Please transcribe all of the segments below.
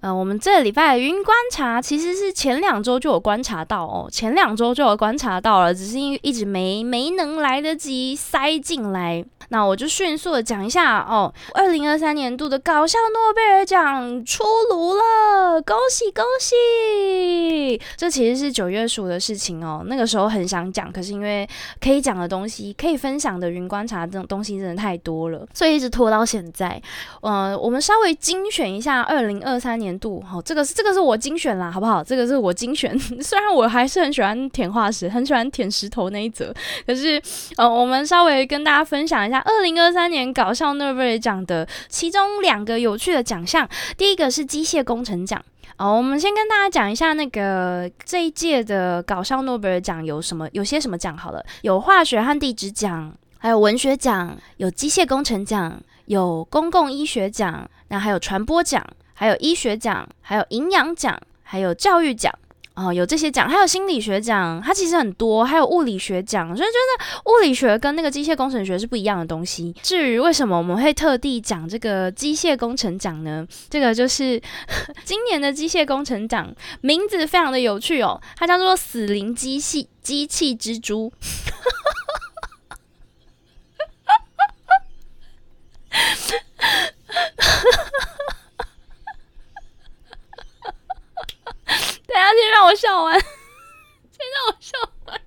呃，我们这礼拜的云观察其实是前两周就有观察到哦，前两周就有观察到了，只是因为一直没没能来得及塞进来。那我就迅速的讲一下哦，二零二三年度的搞笑诺贝尔奖出炉了，恭喜恭喜！这其实是九月十五的事情哦，那个时候很想讲，可是因为可以讲的东西、可以分享的云观察这种东西真的太多了，所以一直拖到现在。呃，我们稍微精选一下二零二三年度，好，这个是这个是我精选啦，好不好？这个是我精选，虽然我还是很喜欢舔化石，很喜欢舔石头那一则，可是呃，我们稍微跟大家分享一下。二零二三年搞笑诺贝尔奖的其中两个有趣的奖项，第一个是机械工程奖。哦，我们先跟大家讲一下那个这一届的搞笑诺贝尔奖有什么，有些什么奖好了，有化学和地质奖，还有文学奖，有机械工程奖，有公共医学奖，那还有传播奖，还有医学奖，还有营养奖，还有教育奖。哦，有这些奖，还有心理学奖，它其实很多，还有物理学奖，所以觉得物理学跟那个机械工程学是不一样的东西。至于为什么我们会特地讲这个机械工程奖呢？这个就是 今年的机械工程奖名字非常的有趣哦，它叫做“死灵机器机器蜘蛛” 家先我笑完，先让我笑完。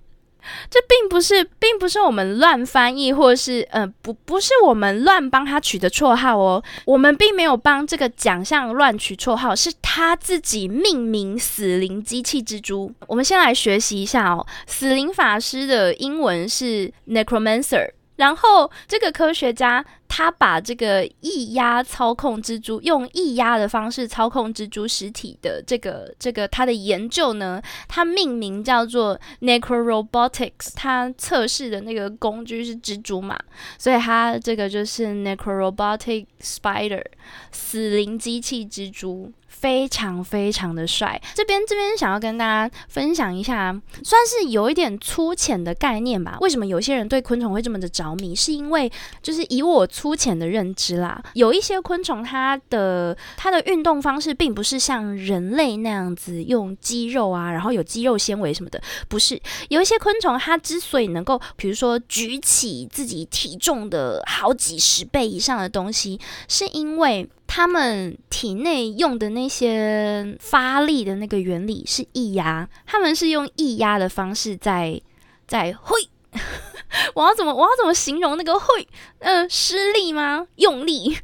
这并不是，并不是我们乱翻译，或是，呃，不，不是我们乱帮他取的绰号哦。我们并没有帮这个奖项乱取绰号，是他自己命名“死灵机器蜘蛛”。我们先来学习一下哦，“死灵法师”的英文是 “necromancer”。然后，这个科学家他把这个液压操控蜘蛛，用液压的方式操控蜘蛛实体的这个这个他的研究呢，他命名叫做 Necrorobotics。他测试的那个工具是蜘蛛嘛，所以他这个就是 Necrorobotic Spider，死灵机器蜘蛛。非常非常的帅，这边这边想要跟大家分享一下，算是有一点粗浅的概念吧。为什么有些人对昆虫会这么的着迷？是因为就是以我粗浅的认知啦，有一些昆虫它的它的运动方式并不是像人类那样子用肌肉啊，然后有肌肉纤维什么的，不是。有一些昆虫它之所以能够，比如说举起自己体重的好几十倍以上的东西，是因为。他们体内用的那些发力的那个原理是液压，他们是用液压的方式在在会，我要怎么我要怎么形容那个会？嗯，施力吗？用力？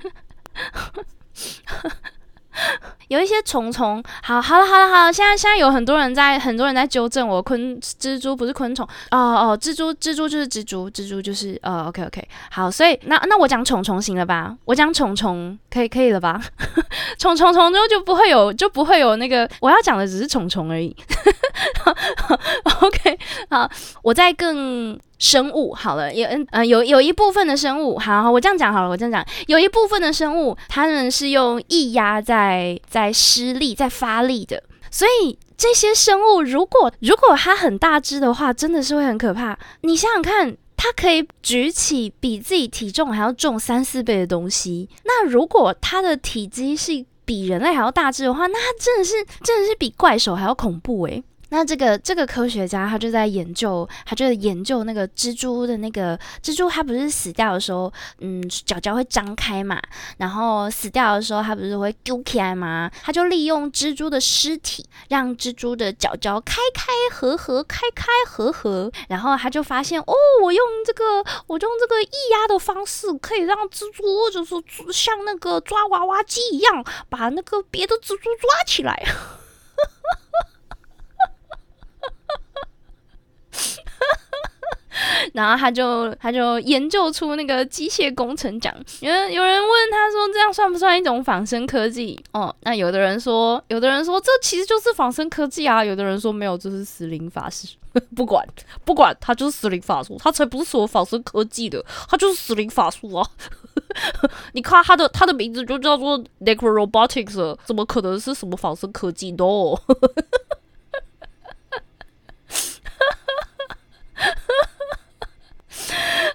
有一些虫虫，好好了好了好了，现在现在有很多人在很多人在纠正我，昆蜘蛛不是昆虫哦哦，蜘蛛蜘蛛就是蜘蛛，蜘蛛就是呃 OK OK 好，所以那那我讲虫虫行了吧？我讲虫虫可以可以了吧？虫虫虫之后就不会有就不会有那个我要讲的只是虫虫而已。OK 好，我再更。生物好了，有嗯呃有有一部分的生物，好好我这样讲好了，我这样讲，有一部分的生物，它们是用液压在在施力在发力的，所以这些生物如果如果它很大只的话，真的是会很可怕。你想想看，它可以举起比自己体重还要重三四倍的东西，那如果它的体积是比人类还要大只的话，那它真的是真的是比怪兽还要恐怖诶。那这个这个科学家他就在研究，他就在研究那个蜘蛛的那个蜘蛛，它不是死掉的时候，嗯，脚脚会张开嘛，然后死掉的时候，它不是会丢起来吗？他就利用蜘蛛的尸体，让蜘蛛的脚脚开开合合，开开合合，然后他就发现，哦，我用这个，我用这个液压的方式，可以让蜘蛛就是像那个抓娃娃机一样，把那个别的蜘蛛抓起来。然后他就他就研究出那个机械工程奖。有人有人问他说：“这样算不算一种仿生科技？”哦，那有的人说，有的人说这其实就是仿生科技啊。有的人说没有，这是死灵法师。不 管不管，他就是死灵法术，他才不是什么仿生科技的，他就是死灵法术啊！你看他的他的名字就叫做 Necrorobotics，怎么可能是什么仿生科技？No。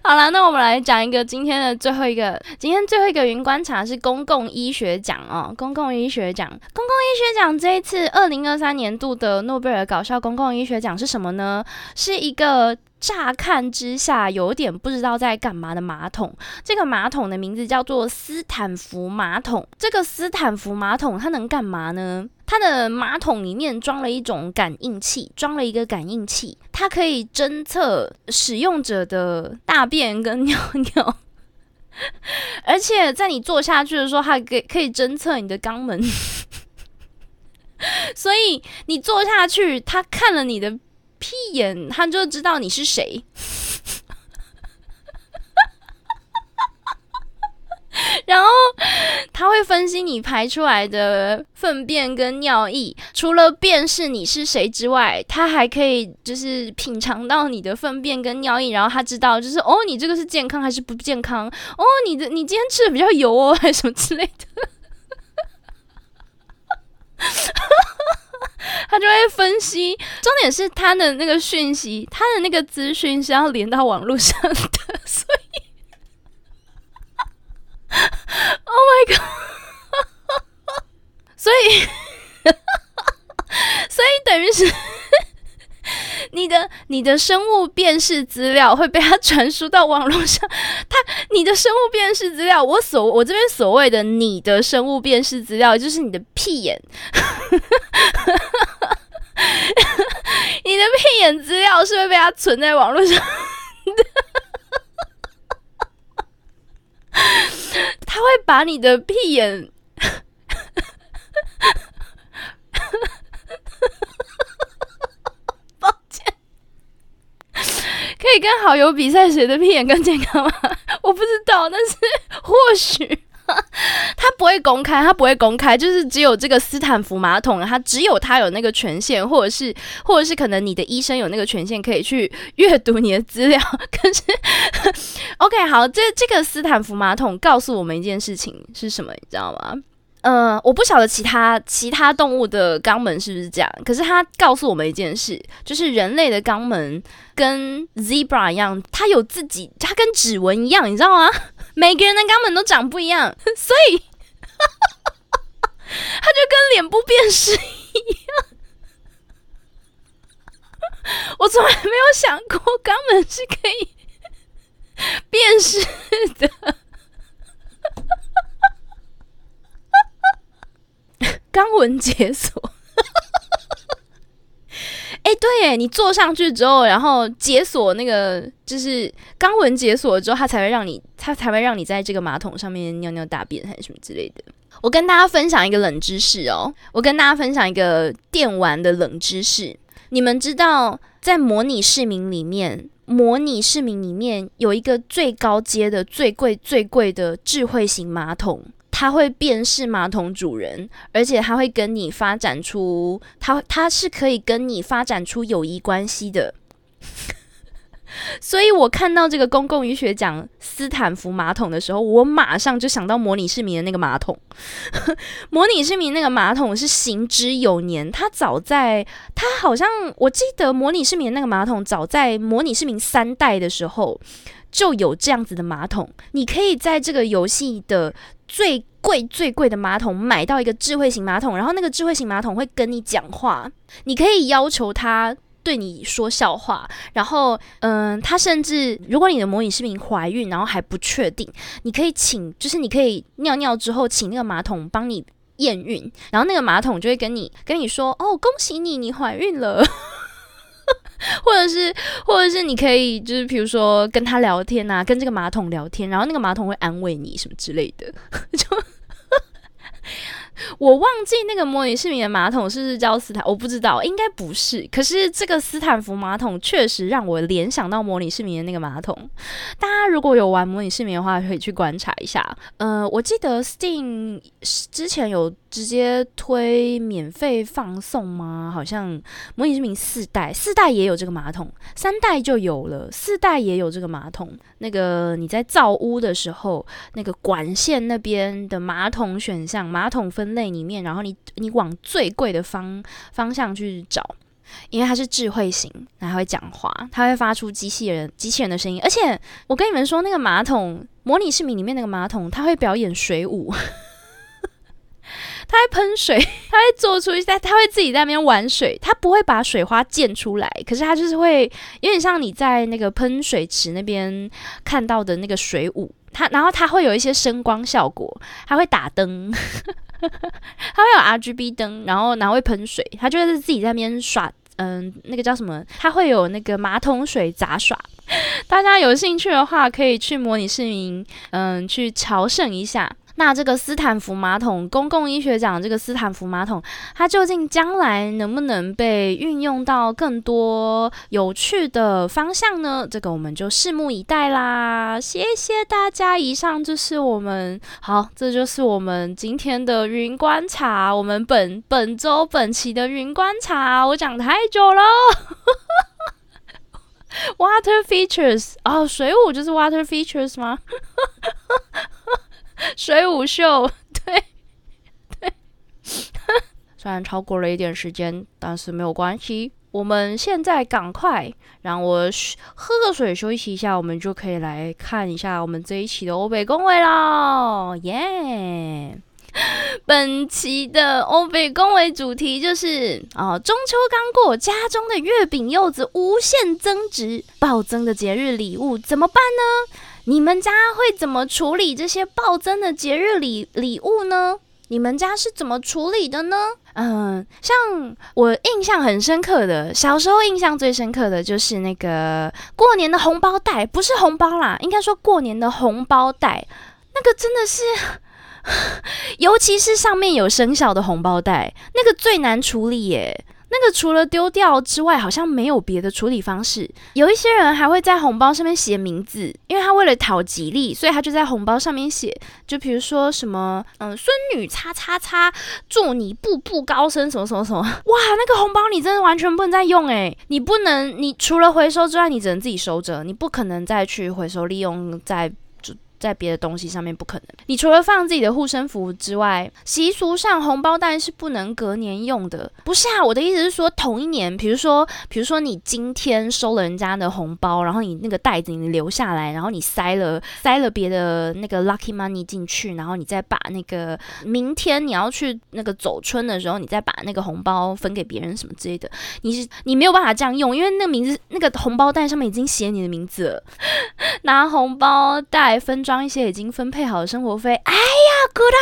好好了，那我们来讲一个今天的最后一个，今天最后一个云观察是公共医学奖哦，公共医学奖，公共医学奖这一次二零二三年度的诺贝尔搞笑公共医学奖是什么呢？是一个。乍看之下有点不知道在干嘛的马桶，这个马桶的名字叫做斯坦福马桶。这个斯坦福马桶它能干嘛呢？它的马桶里面装了一种感应器，装了一个感应器，它可以侦测使用者的大便跟尿尿，而且在你坐下去的时候，它可可以侦测你的肛门，所以你坐下去，它看了你的。屁眼，他就知道你是谁，然后他会分析你排出来的粪便跟尿液，除了辨识你是谁之外，他还可以就是品尝到你的粪便跟尿液，然后他知道就是哦，你这个是健康还是不健康？哦，你的你今天吃的比较油哦，还是什么之类的。他就会分析，重点是他的那个讯息，他的那个资讯是要连到网络上的，所以，Oh my god！所以，所以等于是 你的你的生物辨识资料会被他传输到网络上，他你的生物辨识资料，我所我这边所谓的你的生物辨识资料，就是你的屁眼。你的屁眼资料是会被他存在网络上的，他会把你的屁眼，抱歉，可以跟好友比赛谁的屁眼更健康吗？我不知道，但是 或许。他不会公开，他不会公开，就是只有这个斯坦福马桶，他只有他有那个权限，或者是，或者是可能你的医生有那个权限，可以去阅读你的资料。可是，OK，好，这这个斯坦福马桶告诉我们一件事情是什么，你知道吗？呃，我不晓得其他其他动物的肛门是不是这样，可是它告诉我们一件事，就是人类的肛门跟 zebra 一样，它有自己，它跟指纹一样，你知道吗？每个人的肛门都长不一样，所以它就跟脸部辨识一样。我从来没有想过肛门是可以辨识的。肛门解锁，哎，对，哎，你坐上去之后，然后解锁那个，就是肛门解锁之后，它才会让你，它才会让你在这个马桶上面尿尿大便还是什么之类的。我跟大家分享一个冷知识哦，我跟大家分享一个电玩的冷知识。你们知道，在模拟市民里面，模拟市民里面有一个最高阶的、最贵、最贵的智慧型马桶。它会辨识马桶主人，而且它会跟你发展出，它它是可以跟你发展出友谊关系的。所以我看到这个公共医学奖斯坦福马桶的时候，我马上就想到模拟市民的那个马桶。模拟市民那个马桶是行之有年，它早在它好像我记得模拟市民那个马桶早在模拟市民三代的时候就有这样子的马桶。你可以在这个游戏的。最贵最贵的马桶，买到一个智慧型马桶，然后那个智慧型马桶会跟你讲话，你可以要求它对你说笑话，然后，嗯，它甚至如果你的模拟视频怀孕，然后还不确定，你可以请，就是你可以尿尿之后，请那个马桶帮你验孕，然后那个马桶就会跟你跟你说，哦，恭喜你，你怀孕了。或者是，或者是你可以，就是比如说跟他聊天啊，跟这个马桶聊天，然后那个马桶会安慰你什么之类的，就。我忘记那个模拟市民的马桶是不是叫斯坦，我不知道，应该不是。可是这个斯坦福马桶确实让我联想到模拟市民的那个马桶。大家如果有玩模拟市民的话，可以去观察一下。呃，我记得 Steam 之前有直接推免费放送吗？好像模拟市民四代，四代也有这个马桶，三代就有了，四代也有这个马桶。那个你在造屋的时候，那个管线那边的马桶选项，马桶分类里面，然后你你往最贵的方方向去找，因为它是智慧型，它会讲话，它会发出机器人机器人的声音。而且我跟你们说，那个马桶模拟市民里面那个马桶，它会表演水舞，它会喷水，它会做出一些，它会自己在那边玩水，它不会把水花溅出来，可是它就是会有点像你在那个喷水池那边看到的那个水舞。它然后它会有一些声光效果，它会打灯。它会有 R G B 灯，然后然后会喷水，它就是自己在那边耍，嗯，那个叫什么？它会有那个马桶水杂耍。大家有兴趣的话，可以去模拟市民，嗯，去朝圣一下。那这个斯坦福马桶，公共医学奖这个斯坦福马桶，它究竟将来能不能被运用到更多有趣的方向呢？这个我们就拭目以待啦。谢谢大家，以上就是我们好，这就是我们今天的云观察，我们本本周本期的云观察，我讲太久了。Water features 哦，水舞就是 water features 吗？水舞秀，对 对，虽然超过了一点时间，但是没有关系。我们现在赶快让我喝个水休息一下，我们就可以来看一下我们这一期的欧北公维喽，耶！本期的欧北公维主题就是啊，中秋刚过，家中的月饼柚子无限增值，暴增的节日礼物怎么办呢？你们家会怎么处理这些暴增的节日礼礼物呢？你们家是怎么处理的呢？嗯，像我印象很深刻的，小时候印象最深刻的就是那个过年的红包袋，不是红包啦，应该说过年的红包袋，那个真的是，尤其是上面有生肖的红包袋，那个最难处理耶。那个除了丢掉之外，好像没有别的处理方式。有一些人还会在红包上面写名字，因为他为了讨吉利，所以他就在红包上面写，就比如说什么，嗯，孙女叉叉叉，祝你步步高升，什么什么什么。哇，那个红包你真的完全不能再用诶，你不能，你除了回收之外，你只能自己收着，你不可能再去回收利用在。在别的东西上面不可能。你除了放自己的护身符之外，习俗上红包袋是不能隔年用的。不是啊，我的意思是说，同一年，比如说，比如说你今天收了人家的红包，然后你那个袋子你留下来，然后你塞了塞了别的那个 lucky money 进去，然后你再把那个明天你要去那个走春的时候，你再把那个红包分给别人什么之类的，你是你没有办法这样用，因为那个名字那个红包袋上面已经写你的名字了，拿红包袋分装。装一些已经分配好的生活费，哎呀，good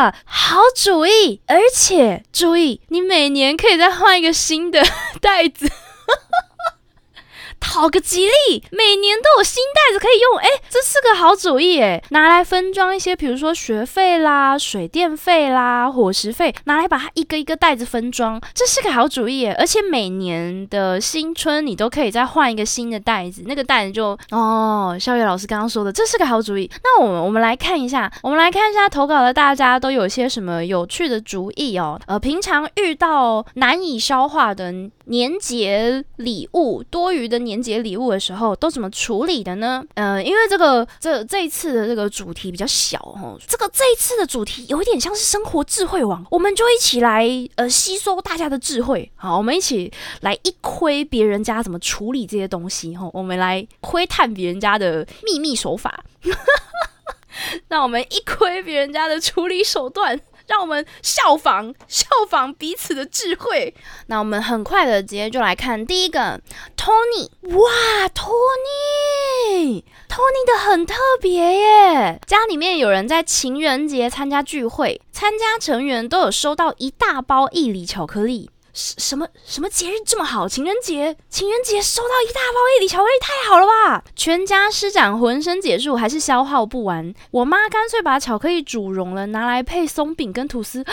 idea，好主意！而且注意，你每年可以再换一个新的 袋子。讨个吉利，每年都有新袋子可以用，哎，这是个好主意，哎，拿来分装一些，比如说学费啦、水电费啦、伙食费，拿来把它一个一个袋子分装，这是个好主意哎，而且每年的新春你都可以再换一个新的袋子，那个袋子就哦，校月老师刚刚说的，这是个好主意。那我们我们来看一下，我们来看一下投稿的大家都有些什么有趣的主意哦。呃，平常遇到难以消化的年节礼物，多余的年。年节礼物的时候都怎么处理的呢？呃，因为这个这这一次的这个主题比较小哦，这个这一次的主题有一点像是生活智慧网，我们就一起来呃吸收大家的智慧，好，我们一起来一窥别人家怎么处理这些东西哈，我们来窥探别人家的秘密手法，那我们一窥别人家的处理手段。让我们效仿 效仿彼此的智慧。那我们很快的直接就来看第一个，Tony。哇，Tony，Tony 的很特别耶！家里面有人在情人节参加聚会，参加成员都有收到一大包一厘巧克力。什么什么节日这么好？情人节，情人节收到一大包一礼巧克力，太好了吧！全家施展浑身解数，还是消耗不完。我妈干脆把巧克力煮融了，拿来配松饼跟吐司，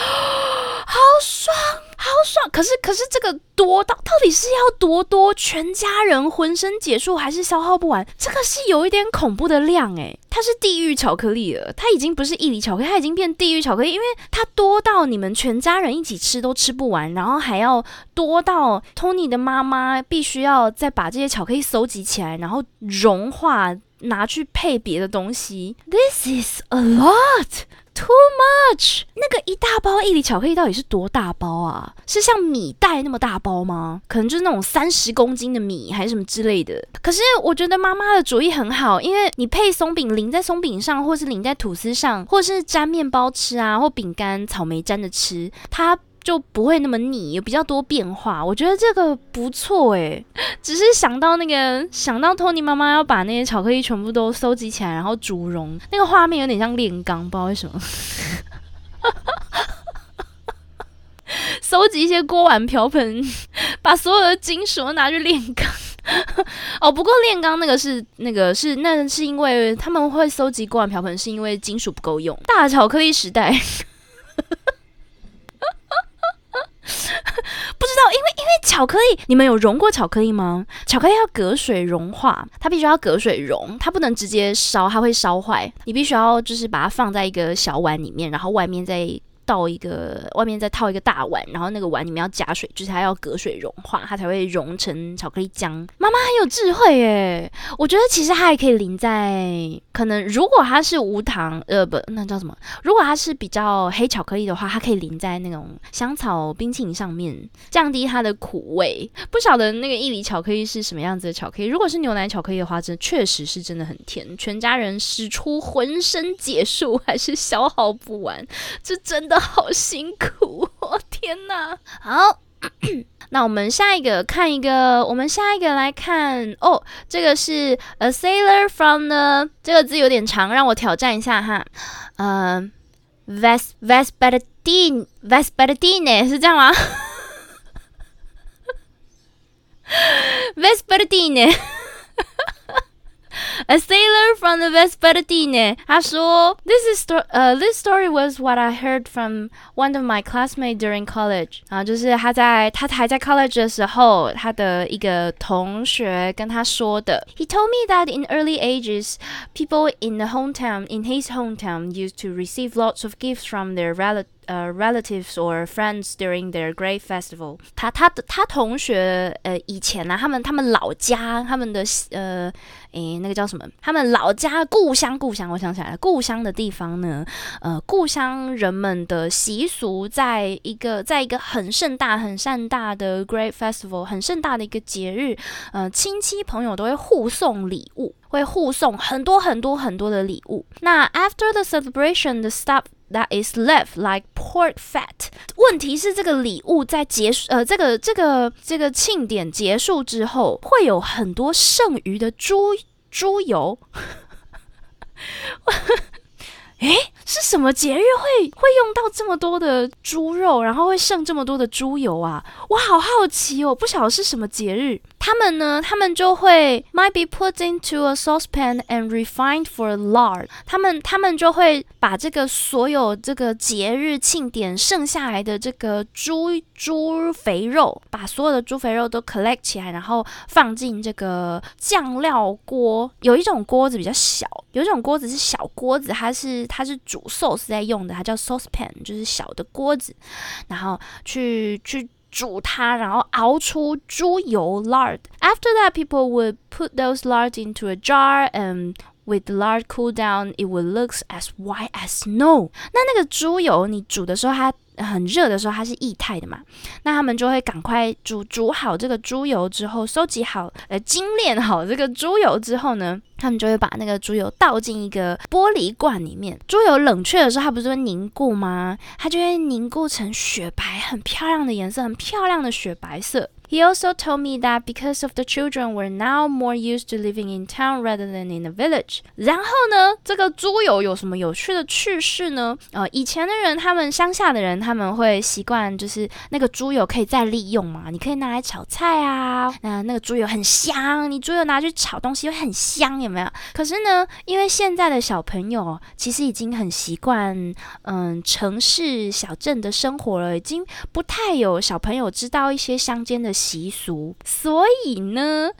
好爽，好爽！可是可是这个多到到底是要多多？全家人浑身解数还是消耗不完？这个是有一点恐怖的量诶。它是地狱巧克力了，它已经不是一厘巧克力，它已经变地狱巧克力，因为它多到你们全家人一起吃都吃不完，然后还要多到 Tony 的妈妈必须要再把这些巧克力收集起来，然后融化拿去配别的东西。This is a lot。Too much。那个一大包伊犁巧克力到底是多大包啊？是像米袋那么大包吗？可能就是那种三十公斤的米还是什么之类的。可是我觉得妈妈的主意很好，因为你配松饼淋在松饼上，或是淋在吐司上，或是沾面包吃啊，或饼干草莓沾着吃，它。就不会那么腻，有比较多变化。我觉得这个不错诶，只是想到那个想到托尼妈妈要把那些巧克力全部都收集起来，然后煮溶，那个画面有点像炼钢，不知道为什么。收集一些锅碗瓢盆，把所有的金属都拿去炼钢。哦，不过炼钢那个是那个是那是因为他们会收集锅碗瓢盆，是因为金属不够用。大巧克力时代。不知道，因为因为巧克力，你们有融过巧克力吗？巧克力要隔水融化，它必须要隔水融，它不能直接烧，它会烧坏。你必须要就是把它放在一个小碗里面，然后外面再。倒一个，外面再套一个大碗，然后那个碗里面要加水，就是它要隔水融化，它才会融成巧克力浆。妈妈很有智慧耶，我觉得其实它还可以淋在，可能如果它是无糖，呃不，那叫什么？如果它是比较黑巧克力的话，它可以淋在那种香草冰淇淋上面，降低它的苦味。不晓得那个伊犁巧克力是什么样子的巧克力？如果是牛奶巧克力的话，真确实是真的很甜，全家人使出浑身解数还是消耗不完，这真的。好辛苦哦！天哪，好，那我们下一个看一个，我们下一个来看哦，这个是 a sailor from the 这个字有点长，让我挑战一下哈，嗯，ves vespertine vespertine 是这样吗？vespertine。A sailor from the Vespertine，他说，This is sto 呃，This story was what I heard from one of my classmates during college。啊，就是他在他还在 college 的时候，他的一个同学跟他说的。He told me that in early ages, people in the hometown, in his hometown, used to receive lots of gifts from their relatives. 呃，relatives or friends during their great festival。他他的他同学呃以前呢，他们他们老家他们的呃诶那个叫什么？他们老家故乡故乡，我想起来了，故乡的地方呢，呃故乡人们的习俗，在一个在一个很盛大很盛大的 great festival，很盛大的一个节日，呃亲戚朋友都会互送礼物，会互送很多很多很多的礼物。那 after the celebration，the stuff That is left like pork fat。问题是这个礼物在结束，呃，这个这个这个庆典结束之后，会有很多剩余的猪猪油。诶，是什么节日会会用到这么多的猪肉，然后会剩这么多的猪油啊？我好好奇哦，不晓得是什么节日。他们呢，他们就会 might be put into a saucepan and refined for lard。他们他们就会把这个所有这个节日庆典剩下来的这个猪猪肥肉，把所有的猪肥肉都 collect 起来，然后放进这个酱料锅。有一种锅子比较小，有一种锅子是小锅子，它是它是煮 sauce 在用的，它叫 saucepan，就是小的锅子，然后去去。煮它，然后熬出猪油 lard。After that, people would put those lard into a jar and with lard cool down, it would look as white as snow。那那个猪油，你煮的时候它很热的时候，它是液态的嘛？那他们就会赶快煮煮好这个猪油之后，收集好呃精炼好这个猪油之后呢？他们就会把那个猪油倒进一个玻璃罐里面。猪油冷却的时候，它不是会凝固吗？它就会凝固成雪白，很漂亮的颜色，很漂亮的雪白色。He also told me that because of the children were now more used to living in town rather than in a village。然后呢，这个猪油有什么有趣的趣事呢？呃，以前的人，他们乡下的人，他们会习惯就是那个猪油可以再利用嘛，你可以拿来炒菜啊。那那个猪油很香，你猪油拿去炒东西会很香，有没有？可是呢，因为现在的小朋友其实已经很习惯嗯城市小镇的生活了，已经不太有小朋友知道一些乡间的。习俗，所以呢，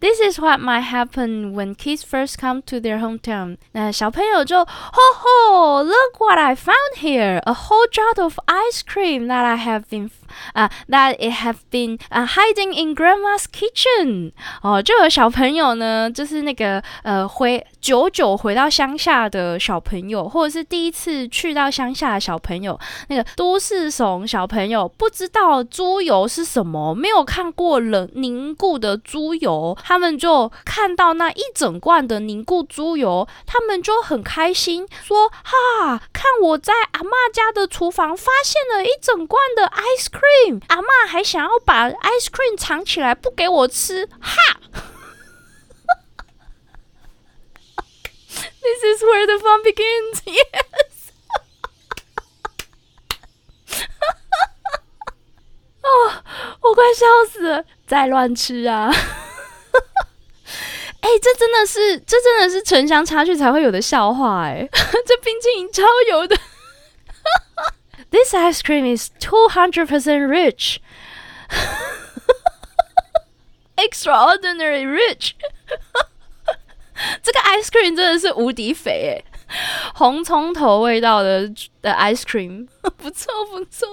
This is what might happen when kids first come to their hometown。那小朋友就，吼吼，Look what I found here，a whole jar of ice cream that I have been 啊，that it have been 啊 hiding in grandma's kitchen。哦，就有小朋友呢，就是那个呃回 久久回到乡下的小朋友，或者是第一次去到乡下的小朋友，那个都市怂小朋友不知道猪油是什么，没有看过冷凝固的猪油，他们就看到那一整罐的凝固猪油，他们就很开心，说哈，看我在阿妈家的厨房发现了一整罐的 ice cream，阿妈还想要把 ice cream 藏起来不给我吃，哈。This is where the fun begins. Yes. 哦，我快笑死了！再乱吃啊！哎，这真的是，这真的是城乡差距才会有的笑话哎！这冰淇淋超油的。This ice cream is two hundred percent rich. Extraordinary rich. 这个 ice cream 真的是无敌肥诶，红葱头味道的的 ice cream，不错不错。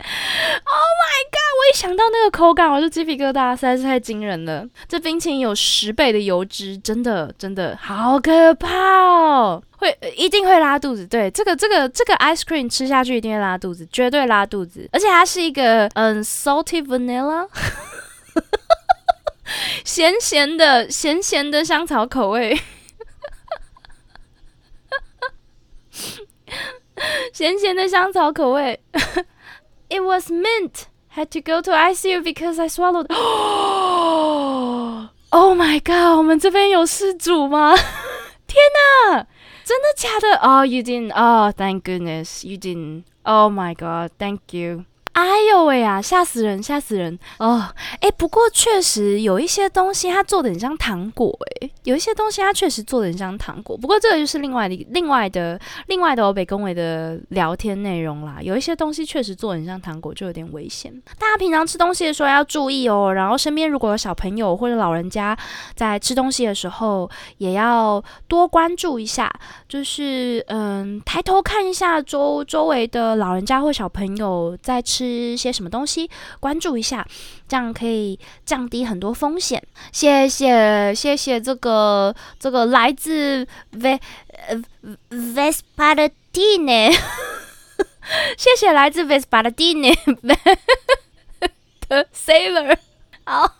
Oh my god！我一想到那个口感，我就鸡皮疙瘩，实在是太惊人了。这冰淇淋有十倍的油脂，真的真的好可怕哦！会一定会拉肚子。对，这个这个这个 ice cream 吃下去一定会拉肚子，绝对拉肚子。而且它是一个嗯 salty vanilla。咸咸的，咸咸的香草口味，咸咸的香草口味。It was mint. Had to go to ICU because I swallowed. Oh my god！我们这边有事主吗？天哪，真的假的？Oh, you didn't. Oh, thank goodness you didn't. Oh my god! Thank you. 哎呦喂呀，吓死人，吓死人哦！哎，不过确实有一些东西它做的很像糖果，哎，有一些东西它确实做的很像糖果。不过这个就是另外的、另外的、另外的欧北公维的聊天内容啦。有一些东西确实做的很像糖果，就有点危险。大家平常吃东西的时候要注意哦。然后身边如果有小朋友或者老人家在吃东西的时候，也要多关注一下，就是嗯，抬头看一下周周围的老人家或小朋友在吃。吃些什么东西？关注一下，这样可以降低很多风险。谢谢，谢谢这个这个来自 V 呃 Vespadine，谢谢来自 Vespadine 的 Sailor，好，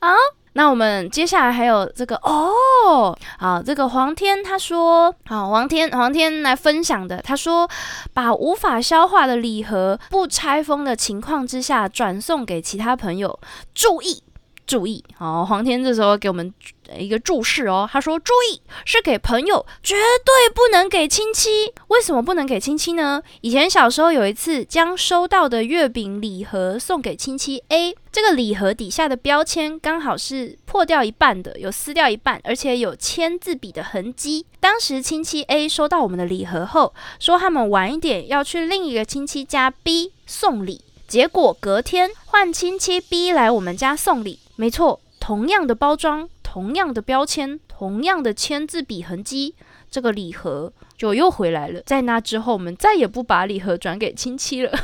好。那我们接下来还有这个哦，好，这个黄天他说，好，黄天黄天来分享的，他说把无法消化的礼盒不拆封的情况之下转送给其他朋友，注意。注意，好，黄天这时候给我们一个注释哦。他说：“注意，是给朋友，绝对不能给亲戚。为什么不能给亲戚呢？以前小时候有一次，将收到的月饼礼盒送给亲戚 A，这个礼盒底下的标签刚好是破掉一半的，有撕掉一半，而且有签字笔的痕迹。当时亲戚 A 收到我们的礼盒后，说他们晚一点要去另一个亲戚家 B 送礼，结果隔天换亲戚 B 来我们家送礼。”没错，同样的包装，同样的标签，同样的签字笔痕迹，这个礼盒就又回来了。在那之后，我们再也不把礼盒转给亲戚了。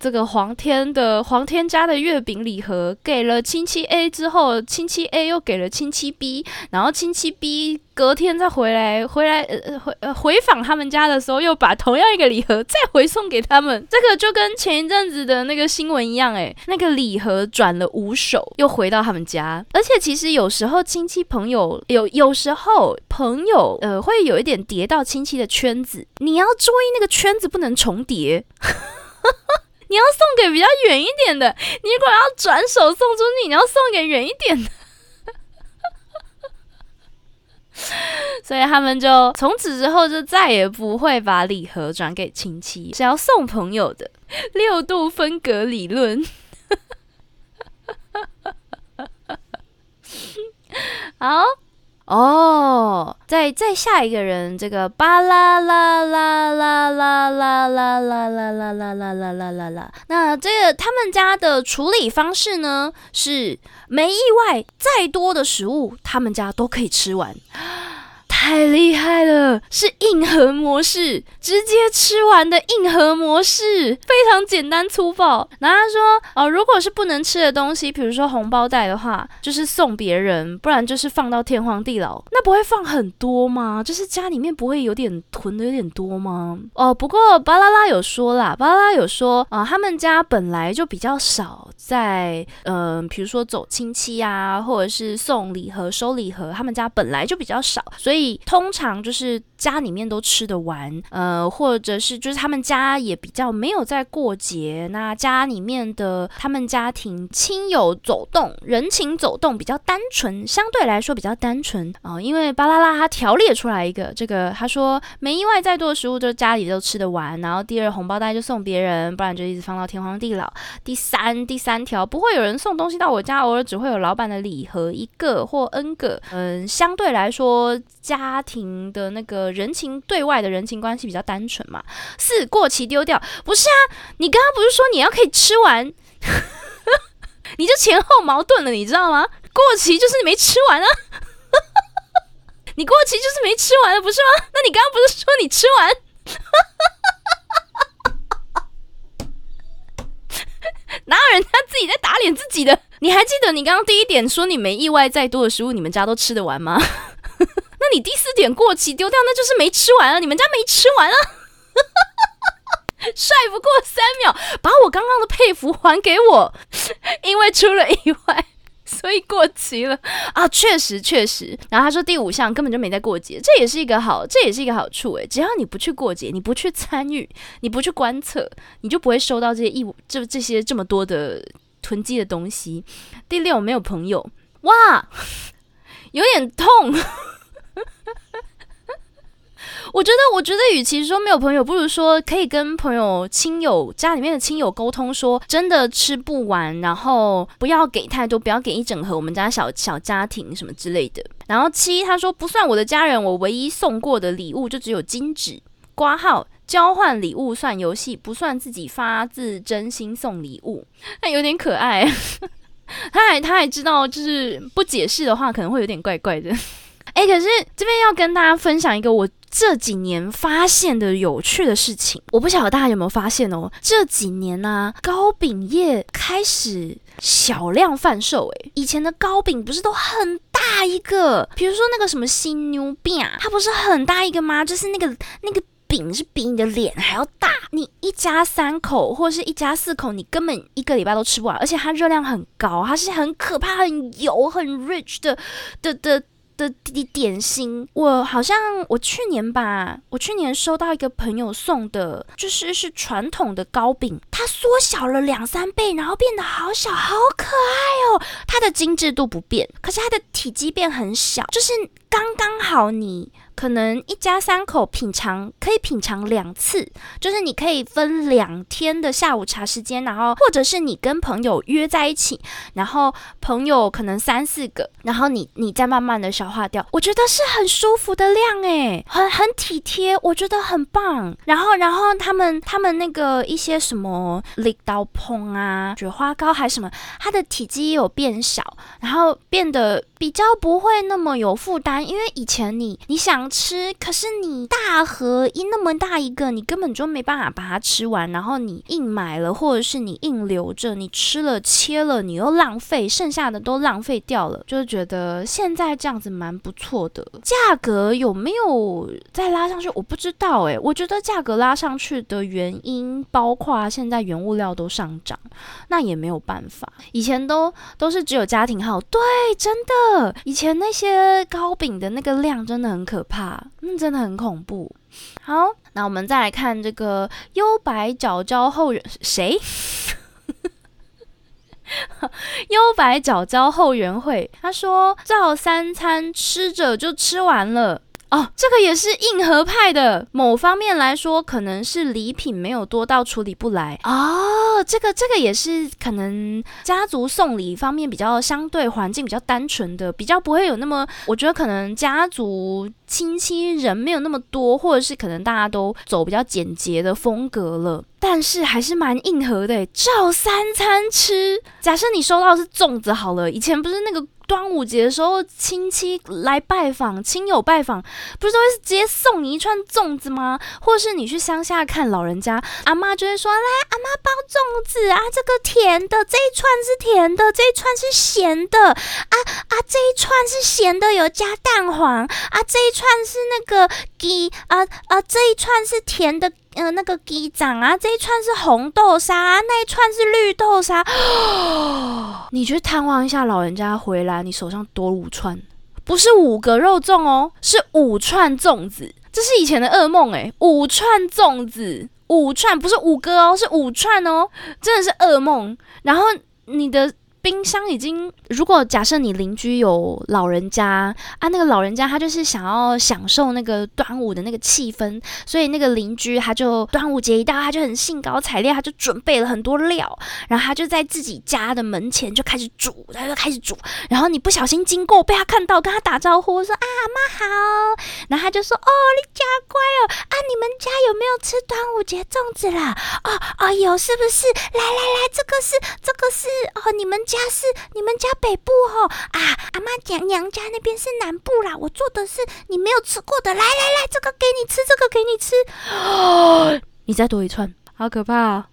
这个黄天的黄天家的月饼礼盒给了亲戚 A 之后，亲戚 A 又给了亲戚 B，然后亲戚 B 隔天再回来回来呃回呃回访他们家的时候，又把同样一个礼盒再回送给他们。这个就跟前一阵子的那个新闻一样，诶，那个礼盒转了五手，又回到他们家。而且其实有时候亲戚朋友有有时候朋友呃会有一点叠到亲戚的圈子，你要注意那个圈子不能重叠。你要送给比较远一点的，你如果要转手送出去，你要送给远一点的，所以他们就从此之后就再也不会把礼盒转给亲戚，是要送朋友的六度分隔理论。好。哦，再再下一个人，这个巴啦啦啦啦啦啦啦啦啦啦啦啦啦啦啦，那这个他们家的处理方式呢，是没意外，再多的食物他们家都可以吃完，太厉害了，是硬核模式，直接吃完的硬核模式，非常简单粗暴。然后他说，哦，如果是不能吃的东西，比如说红包袋的话，就是送别人，不然就是放到天荒地老。那不会放很多吗？就是家里面不会有点囤的有点多吗？哦，不过巴拉拉有说啦，巴拉拉有说啊，他们家本来就比较少在，嗯，比如说走亲戚啊，或者是送礼盒、收礼盒，他们家本来就比较少，所以。通常就是家里面都吃得完，呃，或者是就是他们家也比较没有在过节，那家里面的他们家庭亲友走动，人情走动比较单纯，相对来说比较单纯啊。因为巴啦啦他条列出来一个这个，他说没意外再多的食物就家里都吃得完，然后第二红包袋就送别人，不然就一直放到天荒地老。第三第三条不会有人送东西到我家，偶尔只会有老板的礼盒一个或 N 个，嗯，相对来说家。庭的那个人情对外的人情关系比较单纯嘛？四过期丢掉不是啊？你刚刚不是说你要可以吃完？你就前后矛盾了，你知道吗？过期就是你没吃完啊！你过期就是没吃完，不是吗？那你刚刚不是说你吃完？哪有人家自己在打脸自己的？你还记得你刚刚第一点说你没意外再多的食物，你们家都吃得完吗？那你第四点过期丢掉，那就是没吃完啊！你们家没吃完啊！帅不过三秒，把我刚刚的佩服还给我，因为出了意外，所以过期了啊！确实确实。然后他说第五项根本就没在过节，这也是一个好，这也是一个好处诶。只要你不去过节，你不去参与，你不去观测，你就不会收到这些义务，这这些这么多的囤积的东西。第六，没有朋友，哇，有点痛。我觉得，我觉得，与其说没有朋友，不如说可以跟朋友、亲友、家里面的亲友沟通，说真的吃不完，然后不要给太多，不要给一整盒，我们家小小家庭什么之类的。然后七，他说不算我的家人，我唯一送过的礼物就只有金纸挂号，交换礼物算游戏，不算自己发自真心送礼物，那 有点可爱。他还他还知道，就是不解释的话，可能会有点怪怪的。哎，可是这边要跟大家分享一个我这几年发现的有趣的事情，我不晓得大家有没有发现哦？这几年呢，糕饼业开始小量贩售。哎，以前的糕饼不是都很大一个？比如说那个什么新牛饼，它不是很大一个吗？就是那个那个饼是比你的脸还要大，你一家三口或者是一家四口，你根本一个礼拜都吃不完，而且它热量很高，它是很可怕、很油、很 rich 的的的。的点心，我好像我去年吧，我去年收到一个朋友送的，就是是传统的糕饼，它缩小了两三倍，然后变得好小，好可爱哦。它的精致度不变，可是它的体积变很小，就是刚刚好你。可能一家三口品尝可以品尝两次，就是你可以分两天的下午茶时间，然后或者是你跟朋友约在一起，然后朋友可能三四个，然后你你再慢慢的消化掉，我觉得是很舒服的量诶，很很体贴，我觉得很棒。然后然后他们他们那个一些什么力刀碰啊、雪花膏还什么，它的体积有变小，然后变得比较不会那么有负担，因为以前你你想。吃，可是你大盒一那么大一个，你根本就没办法把它吃完。然后你硬买了，或者是你硬留着，你吃了切了，你又浪费，剩下的都浪费掉了。就是觉得现在这样子蛮不错的。价格有没有再拉上去？我不知道诶，我觉得价格拉上去的原因，包括现在原物料都上涨，那也没有办法。以前都都是只有家庭号，对，真的，以前那些糕饼的那个量真的很可怕。那真的很恐怖。好，那我们再来看这个优白角胶后援谁？优白角胶后援会，他说照三餐吃着就吃完了。哦，这个也是硬核派的。某方面来说，可能是礼品没有多到处理不来。哦，这个这个也是可能家族送礼方面比较相对环境比较单纯的，比较不会有那么，我觉得可能家族亲戚人没有那么多，或者是可能大家都走比较简洁的风格了，但是还是蛮硬核的，照三餐吃。假设你收到是粽子好了，以前不是那个。端午节的时候，亲戚来拜访，亲友拜访，不是都会直接送你一串粽子吗？或是你去乡下看老人家，阿妈就会说：“来，阿妈包粽子啊，这个甜的，这一串是甜的，这一串是咸的，啊啊，这一串是咸的，有加蛋黄，啊，这一串是那个鸡，啊啊，这一串是甜的。”呃，那个鸡掌啊，这一串是红豆沙，那一串是绿豆沙。你去探望一下老人家回来，你手上多五串，不是五个肉粽哦，是五串粽子。这是以前的噩梦诶，五串粽子，五串不是五个哦，是五串哦，真的是噩梦。然后你的。冰箱已经，如果假设你邻居有老人家啊，那个老人家他就是想要享受那个端午的那个气氛，所以那个邻居他就端午节一到，他就很兴高采烈，他就准备了很多料，然后他就在自己家的门前就开始煮，他就开始煮，然后你不小心经过被他看到，跟他打招呼说啊妈好，然后他就说哦你家乖哦啊你们家有没有吃端午节粽子啦？哦哦有是不是？来来来这个是这个是哦你们。家是你们家北部哦啊，阿妈娘娘家那边是南部啦。我做的是你没有吃过的，来来来，这个给你吃，这个给你吃。你再多一串，好可怕啊！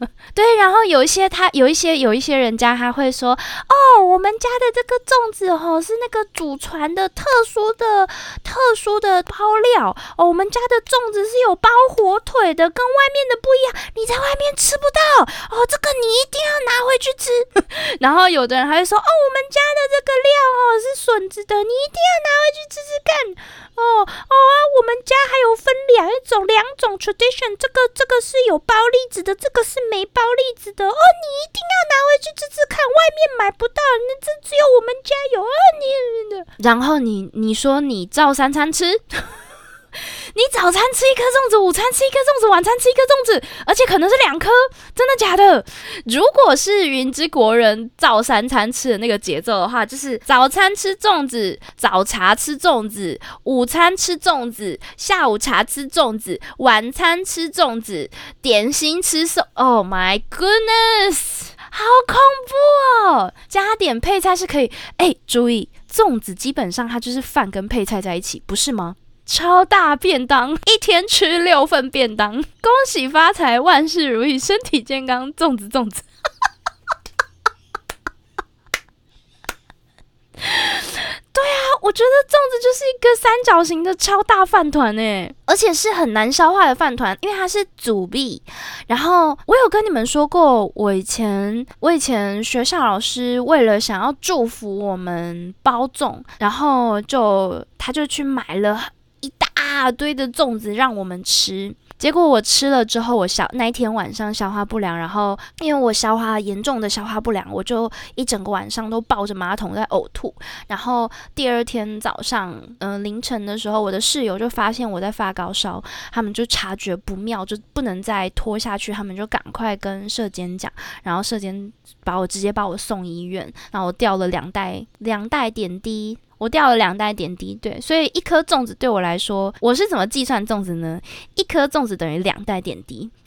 对，然后有一些他有一些有一些人家他会说，哦，我们家的这个粽子哦是那个祖传的特殊的特殊的包料哦，我们家的粽子是有包火腿的，跟外面的不一样，你在外面吃不到哦，这个你一定要拿回去吃。然后有的人还会说，哦，我们家的这个料哦是笋子的，你一定要拿回去吃吃看。哦哦，我们家还有分两种两种 tradition，这个这个是有包栗子的，这个是没包栗子的。哦，你一定要拿回去吃吃看，外面买不到，那这只有我们家有啊，你。然后你你说你照三餐吃。早餐吃一颗粽子，午餐吃一颗粽子，晚餐吃一颗粽子，而且可能是两颗，真的假的？如果是云之国人早三餐吃的那个节奏的话，就是早餐吃粽子，早茶吃粽子，午餐吃粽子，下午茶吃粽子，晚餐吃粽子，点心吃寿。Oh my goodness，好恐怖哦！加点配菜是可以，哎，注意，粽子基本上它就是饭跟配菜在一起，不是吗？超大便当，一天吃六份便当，恭喜发财，万事如意，身体健康，粽子粽子。对啊，我觉得粽子就是一个三角形的超大饭团诶，而且是很难消化的饭团，因为它是阻壁。然后我有跟你们说过，我以前我以前学校老师为了想要祝福我们包粽，然后就他就去买了。一大堆的粽子让我们吃，结果我吃了之后，我消那一天晚上消化不良，然后因为我消化严重的消化不良，我就一整个晚上都抱着马桶在呕吐。然后第二天早上，嗯，凌晨的时候，我的室友就发现我在发高烧，他们就察觉不妙，就不能再拖下去，他们就赶快跟社监讲，然后社监把我直接把我送医院，然后我掉了两袋两袋点滴。我掉了两袋点滴，对，所以一颗粽子对我来说，我是怎么计算粽子呢？一颗粽子等于两袋点滴。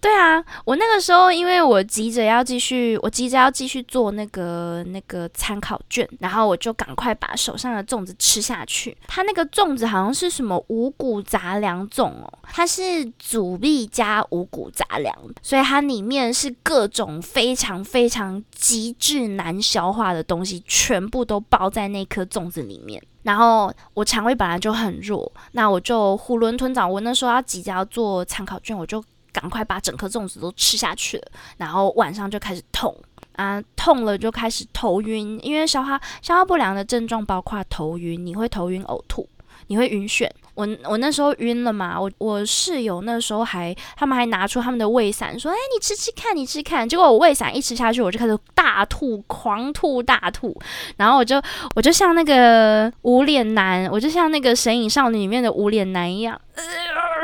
对啊，我那个时候因为我急着要继续，我急着要继续做那个那个参考卷，然后我就赶快把手上的粽子吃下去。它那个粽子好像是什么五谷杂粮粽哦，它是阻力加五谷杂粮，所以它里面是各种非常非常极致难消化的东西，全部都包在那颗粽子里面。然后我肠胃本来就很弱，那我就囫囵吞枣。我那时候要急着要做参考卷，我就。赶快把整颗粽子都吃下去了，然后晚上就开始痛啊，痛了就开始头晕，因为消化消化不良的症状包括头晕，你会头晕呕吐，你会晕眩。我我那时候晕了嘛，我我室友那时候还他们还拿出他们的胃散说，哎，你吃吃看，你吃看。结果我胃散一吃下去，我就开始大吐，狂吐大吐，然后我就我就像那个无脸男，我就像那个神隐少女里面的无脸男一样。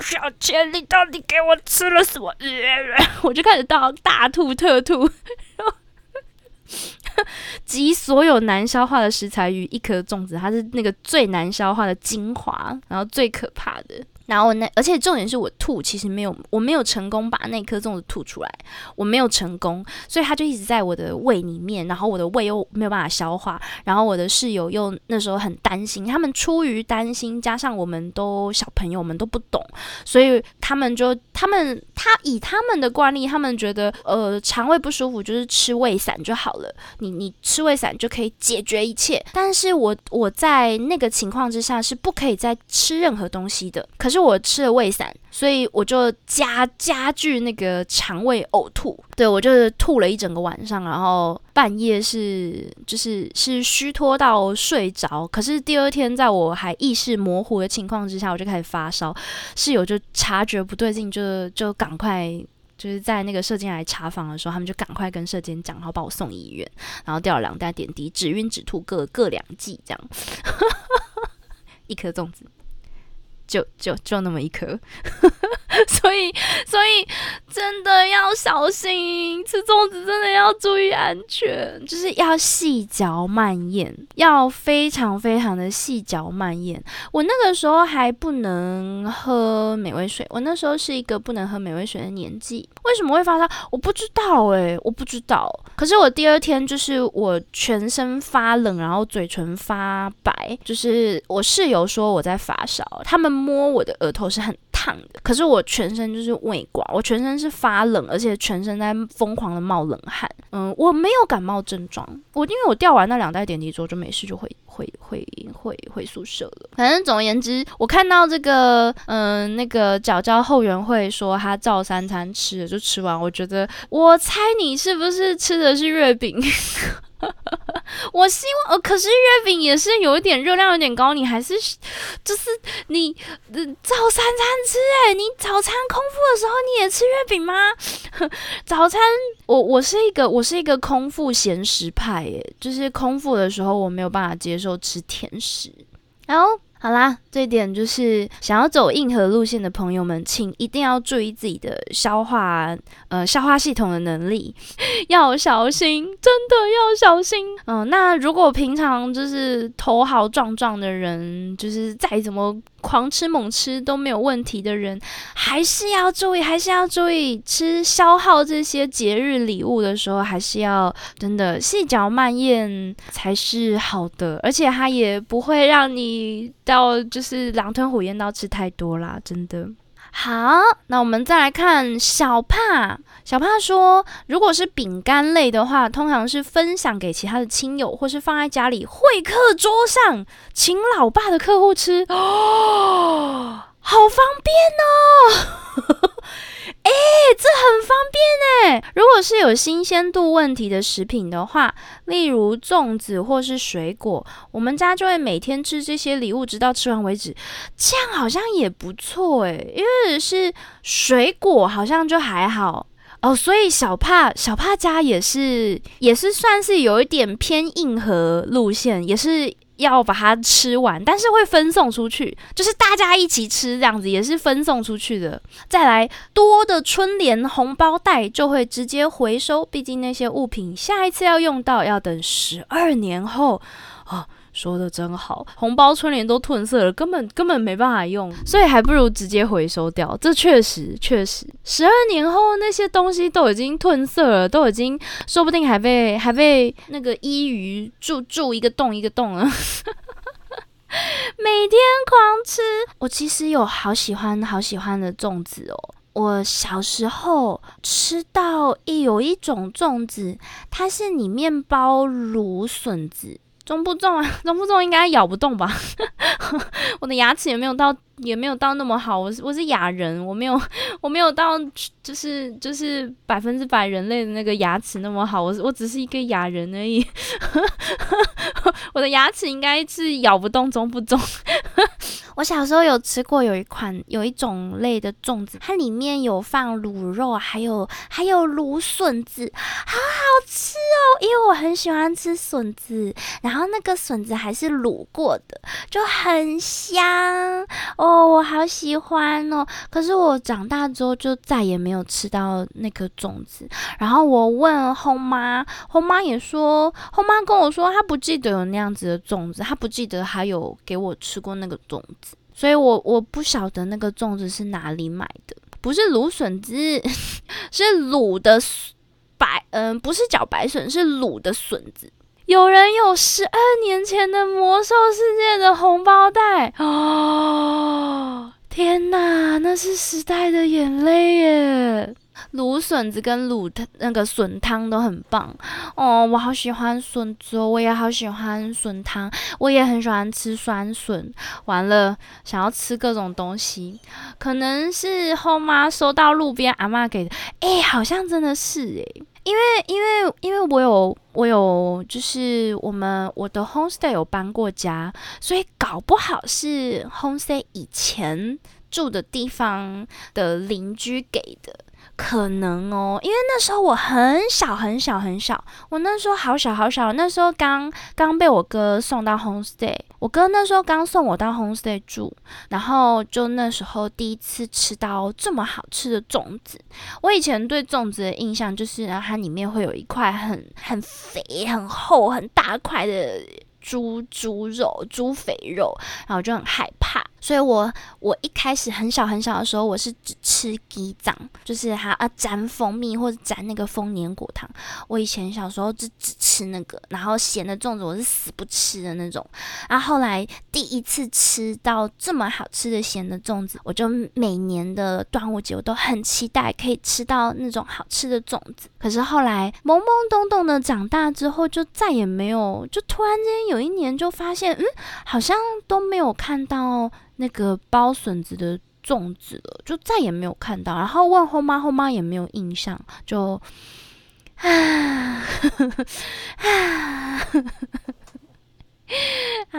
小千，你到底给我吃了什么？我就开始到大吐特吐，集所有难消化的食材于一颗粽子，它是那个最难消化的精华，然后最可怕的。然后那，而且重点是我吐，其实没有，我没有成功把那颗粽子吐出来，我没有成功，所以它就一直在我的胃里面，然后我的胃又没有办法消化，然后我的室友又那时候很担心，他们出于担心，加上我们都小朋友，们都不懂，所以他们就他们他以他们的惯例，他们觉得呃肠胃不舒服就是吃胃散就好了，你你吃胃散就可以解决一切，但是我我在那个情况之下是不可以再吃任何东西的，可是。是我吃了胃散，所以我就加加剧那个肠胃呕吐。对我就是吐了一整个晚上，然后半夜是就是是虚脱到睡着。可是第二天在我还意识模糊的情况之下，我就开始发烧。室友就察觉不对劲，就就赶快就是在那个射监来查房的时候，他们就赶快跟射监讲，然后把我送医院，然后吊了两袋点滴，止晕止吐各各两剂，这样 一颗粽子。就就就那么一颗，所以所以真的要小心吃粽子，真的要注意安全，就是要细嚼慢咽，要非常非常的细嚼慢咽。我那个时候还不能喝美味水，我那时候是一个不能喝美味水的年纪。为什么会发烧？我不知道诶，我不知道。可是我第二天就是我全身发冷，然后嘴唇发白，就是我室友说我在发烧，他们。摸我的额头是很烫的，可是我全身就是胃刮，我全身是发冷，而且全身在疯狂的冒冷汗。嗯，我没有感冒症状，我因为我吊完那两袋点滴之后就没事，就回回回回回宿舍了。反正总而言之，我看到这个，嗯，那个角角后援会说他照三餐吃了就吃完，我觉得我猜你是不是吃的是月饼？我希望，呃，可是月饼也是有一点热量，有点高。你还是就是你早餐餐吃，哎，你早餐空腹的时候你也吃月饼吗？早餐，我我是一个我是一个空腹咸食派，哎，就是空腹的时候我没有办法接受吃甜食，然后。好啦，这一点就是想要走硬核路线的朋友们，请一定要注意自己的消化，呃，消化系统的能力，要小心，真的要小心。嗯，那如果平常就是头好壮壮的人，就是再怎么。狂吃猛吃都没有问题的人，还是要注意，还是要注意吃消耗这些节日礼物的时候，还是要真的细嚼慢咽才是好的，而且它也不会让你到就是狼吞虎咽到吃太多啦，真的。好，那我们再来看小帕。小帕说，如果是饼干类的话，通常是分享给其他的亲友，或是放在家里会客桌上，请老爸的客户吃。哦，好方便哦！哎，这很方便哎！如果是有新鲜度问题的食品的话，例如粽子或是水果，我们家就会每天吃这些礼物，直到吃完为止。这样好像也不错哎，因为是水果，好像就还好哦。所以小帕小帕家也是也是算是有一点偏硬核路线，也是。要把它吃完，但是会分送出去，就是大家一起吃这样子，也是分送出去的。再来多的春联红包袋就会直接回收，毕竟那些物品下一次要用到要等十二年后哦。说的真好，红包春联都褪色了，根本根本没办法用，所以还不如直接回收掉。这确实确实，十二年后那些东西都已经褪色了，都已经说不定还被还被那个衣鱼蛀蛀一个洞一个洞了。每天狂吃，我其实有好喜欢好喜欢的粽子哦。我小时候吃到一有一种粽子，它是里面包芦笋子。中不重啊？中不重？应该咬不动吧？我的牙齿也没有到，也没有到那么好。我是我是哑人，我没有 我没有到，就是就是百分之百人类的那个牙齿那么好。我我只是一个哑人而已。我的牙齿应该是咬不动，中不中？我小时候有吃过有一款有一种类的粽子，它里面有放卤肉，还有还有芦笋子，好好吃哦！因为我很喜欢吃笋子，然后那个笋子还是卤过的，就很香。哦，我好喜欢哦。可是我长大之后就再也没有吃到那颗粽子。然后我问后妈，后妈也说，后妈跟我说，她不记得有那样子的粽子，她不记得还有给我吃过那个粽子。所以我我不晓得那个粽子是哪里买的，不是芦笋子，是卤的白，嗯，不是茭白笋，是卤的笋子。有人有十二年前的魔兽世界的红包袋哦！天哪，那是时代的眼泪耶！卤笋子跟卤那个笋汤都很棒哦，我好喜欢笋子哦，我也好喜欢笋汤，我也很喜欢吃酸笋。完了，想要吃各种东西，可能是后妈收到路边阿妈给的，哎，好像真的是哎，因为因为因为我有我有就是我们我的 homestay 有搬过家，所以搞不好是 homestay 以前住的地方的邻居给的。可能哦，因为那时候我很小很小很小，我那时候好小好小，那时候刚刚被我哥送到 homestay，我哥那时候刚送我到 homestay 住，然后就那时候第一次吃到这么好吃的粽子。我以前对粽子的印象就是，然后它里面会有一块很很肥、很厚、很大块的。猪猪肉、猪肥肉，然后就很害怕，所以我我一开始很小很小的时候，我是只吃鸡掌，就是还要沾蜂蜜或者沾那个丰年果糖。我以前小时候就只吃那个，然后咸的粽子我是死不吃的那种。然后后来第一次吃到这么好吃的咸的粽子，我就每年的端午节我都很期待可以吃到那种好吃的粽子。可是后来懵懵懂懂的长大之后，就再也没有，就突然间有一年就发现，嗯，好像都没有看到那个包笋子的粽子了，就再也没有看到。然后问后妈，后妈也没有印象，就啊啊，好，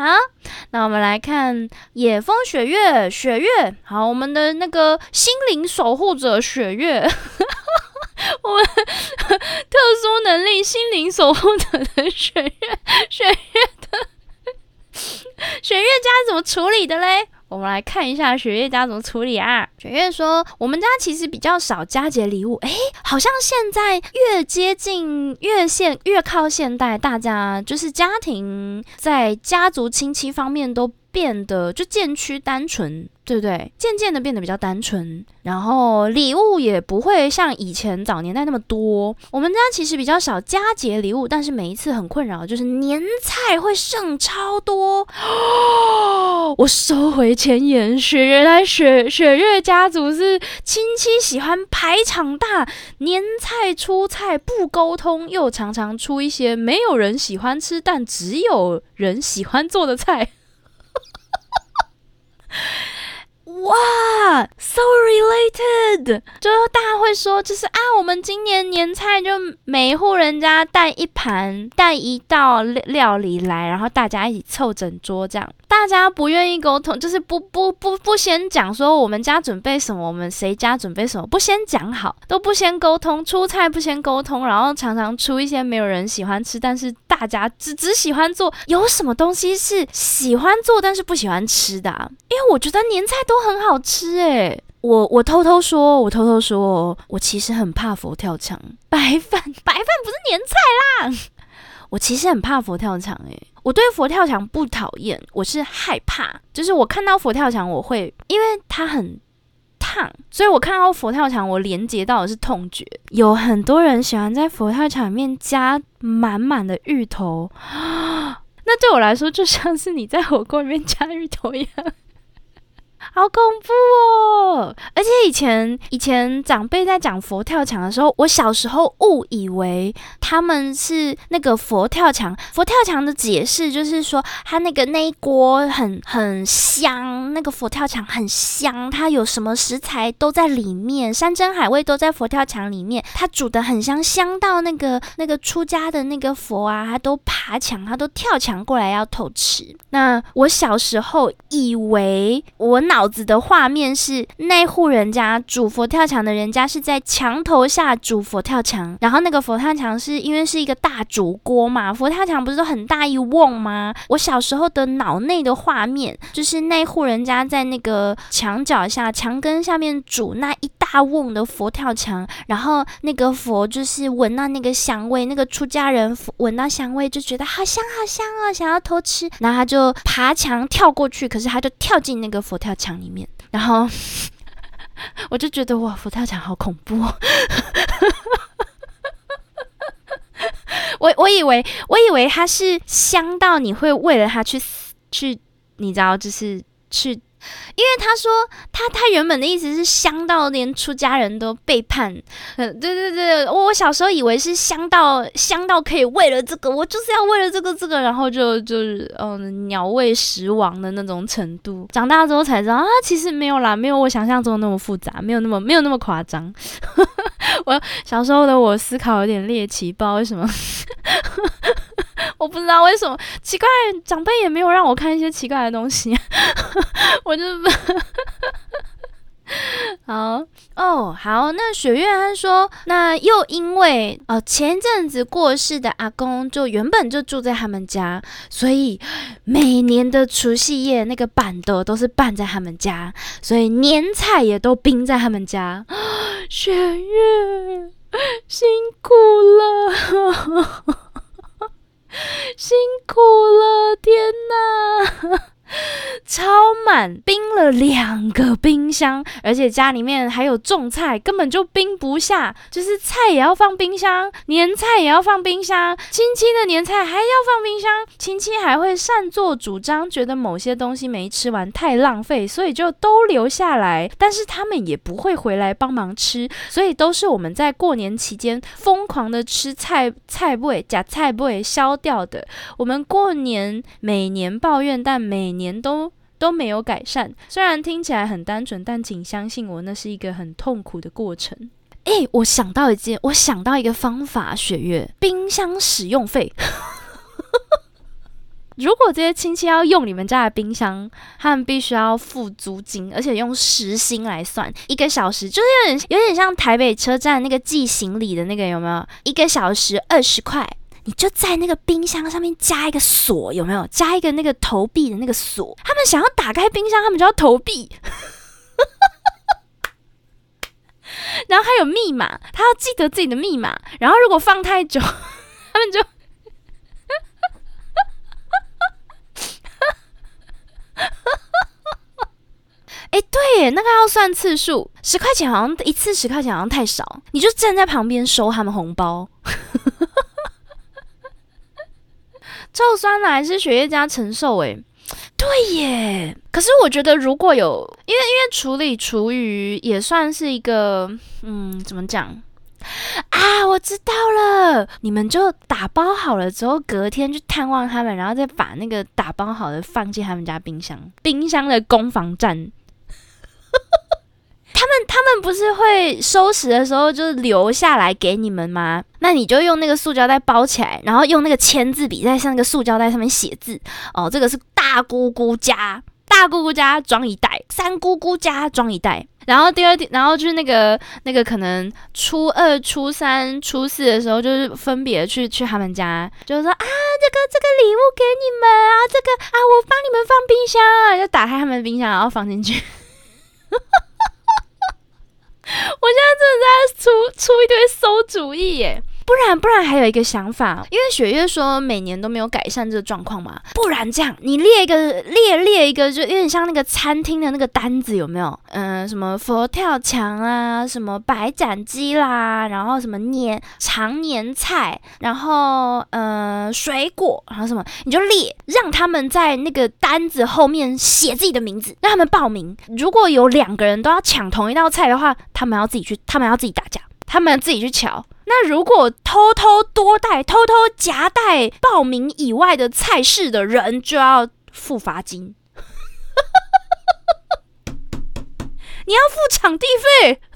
那我们来看野风雪月，雪月，好，我们的那个心灵守护者雪月。我们特殊能力心灵守护者的雪月，雪月的雪月家怎么处理的嘞？我们来看一下雪月家怎么处理啊？雪月说，我们家其实比较少佳节礼物，诶，好像现在越接近越现越靠现代，大家就是家庭在家族亲戚方面都。变得就渐趋单纯，对不对？渐渐的变得比较单纯，然后礼物也不会像以前早年代那么多。我们家其实比较少佳节礼物，但是每一次很困扰，就是年菜会剩超多。我收回前言，雪原来雪雪月家族是亲戚喜欢排场大，年菜出菜不沟通，又常常出一些没有人喜欢吃，但只有人喜欢做的菜。哇，so related，就大家会说，就是啊，我们今年年菜就每一户人家带一盘，带一道料理来，然后大家一起凑整桌这样。大家不愿意沟通，就是不不不不先讲说我们家准备什么，我们谁家准备什么，不先讲好，都不先沟通，出菜不先沟通，然后常常出一些没有人喜欢吃，但是大家只只喜欢做。有什么东西是喜欢做但是不喜欢吃的？因为我觉得年菜都很很好吃诶。我我偷偷说，我偷偷说，我其实很怕佛跳墙，白饭 白饭不是年菜啦。我其实很怕佛跳墙，诶，我对佛跳墙不讨厌，我是害怕，就是我看到佛跳墙，我会因为它很烫，所以我看到佛跳墙，我连接到的是痛觉。有很多人喜欢在佛跳墙里面加满满的芋头，那对我来说就像是你在火锅里面加芋头一样。好恐怖哦！而且以前以前长辈在讲佛跳墙的时候，我小时候误以为他们是那个佛跳墙。佛跳墙的解释就是说，它那个那一锅很很香，那个佛跳墙很香，它有什么食材都在里面，山珍海味都在佛跳墙里面，它煮的很香，香到那个那个出家的那个佛啊，他都爬墙，他都跳墙过来要偷吃。那我小时候以为我脑。子的画面是那户人家煮佛跳墙的人家是在墙头下煮佛跳墙，然后那个佛跳墙是因为是一个大煮锅嘛，佛跳墙不是都很大一瓮吗？我小时候的脑内的画面就是那户人家在那个墙脚下墙根下面煮那一大瓮的佛跳墙，然后那个佛就是闻到那个香味，那个出家人闻到香味就觉得好香好香哦，想要偷吃，然后他就爬墙跳过去，可是他就跳进那个佛跳墙里面，然后 我就觉得哇，佛跳墙好恐怖。我我以为我以为它是香到你会为了它去去，你知道，就是去。因为他说他他原本的意思是香到连出家人都背叛，嗯，对对对，我我小时候以为是香到香到可以为了这个，我就是要为了这个这个，然后就就是嗯鸟为食亡的那种程度。长大之后才知道啊，其实没有啦，没有我想象中那么复杂，没有那么没有那么夸张。我小时候的我思考有点猎奇，不知道为什么。我不知道为什么奇怪，长辈也没有让我看一些奇怪的东西，我就 好哦好。那雪月他说，那又因为哦前阵子过世的阿公就原本就住在他们家，所以每年的除夕夜那个板凳都是办在他们家，所以年菜也都冰在他们家。雪月辛苦了。辛苦了，天哪！超满，冰了两个冰箱，而且家里面还有种菜，根本就冰不下。就是菜也要放冰箱，年菜也要放冰箱，亲戚的年菜还要放冰箱。亲戚还会擅作主张，觉得某些东西没吃完太浪费，所以就都留下来。但是他们也不会回来帮忙吃，所以都是我们在过年期间疯狂的吃菜菜味假菜味消掉的。我们过年每年抱怨，但每年都都没有改善，虽然听起来很单纯，但请相信我，那是一个很痛苦的过程。诶，我想到一件，我想到一个方法，雪月冰箱使用费。如果这些亲戚要用你们家的冰箱，他们必须要付租金，而且用时薪来算，一个小时就是有点有点像台北车站那个寄行李的那个，有没有？一个小时二十块。你就在那个冰箱上面加一个锁，有没有？加一个那个投币的那个锁。他们想要打开冰箱，他们就要投币，然后还有密码，他要记得自己的密码。然后如果放太久，他们就，哎，对，那个要算次数，十块钱好像一次十块钱好像太少，你就站在旁边收他们红包。臭酸奶是血液加承受诶，对耶。可是我觉得如果有，因为因为处理厨余也算是一个，嗯，怎么讲啊？我知道了，你们就打包好了之后，隔天去探望他们，然后再把那个打包好的放进他们家冰箱，冰箱的攻防战。不是会收拾的时候就留下来给你们吗？那你就用那个塑胶袋包起来，然后用那个签字笔在那个塑胶袋上面写字。哦，这个是大姑姑家，大姑姑家装一袋，三姑姑家装一袋。然后第二天，然后就是那个那个可能初二、初三、初四的时候，就是分别去去他们家，就是说啊，这个这个礼物给你们啊，这个啊，我帮你们放冰箱，啊，就打开他们的冰箱，然后放进去。我现在真的在出出一堆馊主意耶！不然不然还有一个想法，因为雪月说每年都没有改善这个状况嘛，不然这样你列一个列列一个，就有点像那个餐厅的那个单子有没有？嗯，什么佛跳墙啊，什么白斩鸡啦，然后什么年常年菜，然后呃水果，然后什么你就列，让他们在那个单子后面写自己的名字，让他们报名。如果有两个人都要抢同一道菜的话，他们要自己去，他们要自己打架，他们自己去瞧。那如果偷偷多带、偷偷夹带报名以外的菜式的人，就要付罚金。你要付场地费。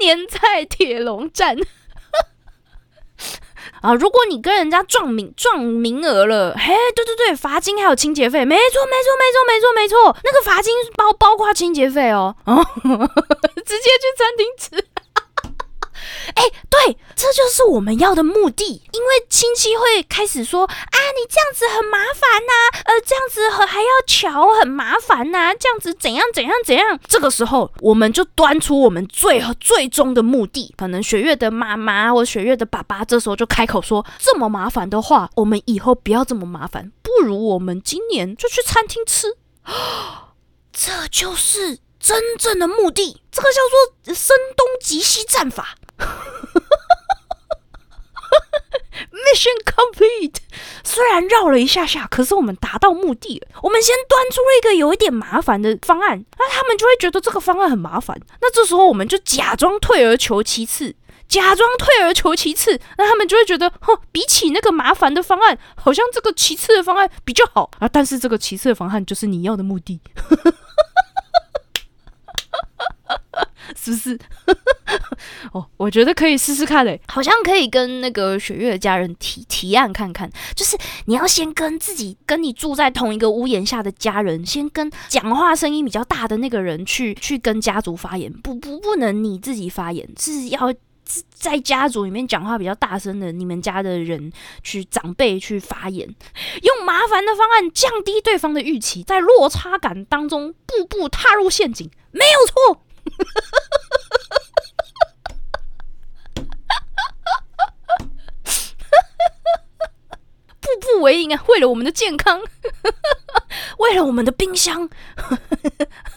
年菜铁笼战，啊，如果你跟人家撞名撞名额了，嘿，对对对，罚金还有清洁费，没错没错没错没错没错，那个罚金包包括清洁费哦，哦，直接去餐厅吃。哎，对，这就是我们要的目的。因为亲戚会开始说啊，你这样子很麻烦呐，呃，这样子还要瞧，很麻烦呐，这样子怎样怎样怎样。这个时候，我们就端出我们最最终的目的。可能雪月的妈妈或雪月的爸爸，这时候就开口说：这么麻烦的话，我们以后不要这么麻烦，不如我们今年就去餐厅吃。这就是真正的目的，这个叫做声东击西战法。Mission complete。虽然绕了一下下，可是我们达到目的了。我们先端出了一个有一点麻烦的方案，那他们就会觉得这个方案很麻烦。那这时候我们就假装退而求其次，假装退而求其次，那他们就会觉得，哼，比起那个麻烦的方案，好像这个其次的方案比较好啊。但是这个其次的方案就是你要的目的。是不是？哦，我觉得可以试试看嘞，好像可以跟那个雪月的家人提提案看看。就是你要先跟自己跟你住在同一个屋檐下的家人，先跟讲话声音比较大的那个人去去跟家族发言，不不不能你自己发言，是要在家族里面讲话比较大声的你们家的人去长辈去发言，用麻烦的方案降低对方的预期，在落差感当中步步踏入陷阱，没有错。步步为营啊！为了我们的健康，为了我们的冰箱，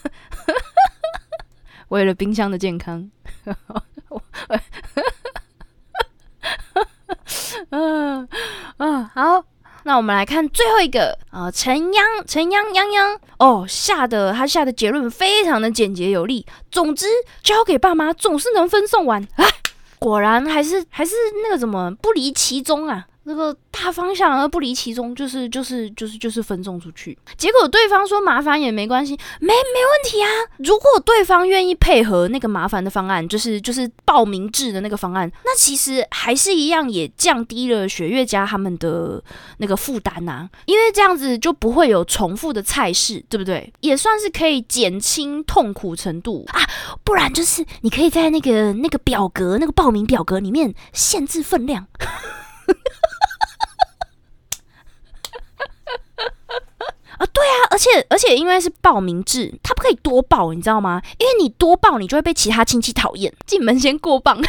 为了冰箱的健康。嗯 嗯，好。那我们来看最后一个啊，陈央陈央央央哦，下的他下的结论非常的简洁有力。总之，交给爸妈总是能分送完。啊，果然还是还是那个什么不离其中啊。那个大方向而不离其中，就是就是就是就是分送出去。结果对方说麻烦也没关系，没没问题啊。如果对方愿意配合那个麻烦的方案，就是就是报名制的那个方案，那其实还是一样也降低了雪月家他们的那个负担呐。因为这样子就不会有重复的菜式，对不对？也算是可以减轻痛苦程度啊。不然就是你可以在那个那个表格那个报名表格里面限制分量。啊，对啊，而且而且因为是报名制，他不可以多报，你知道吗？因为你多报，你就会被其他亲戚讨厌，进门先过磅。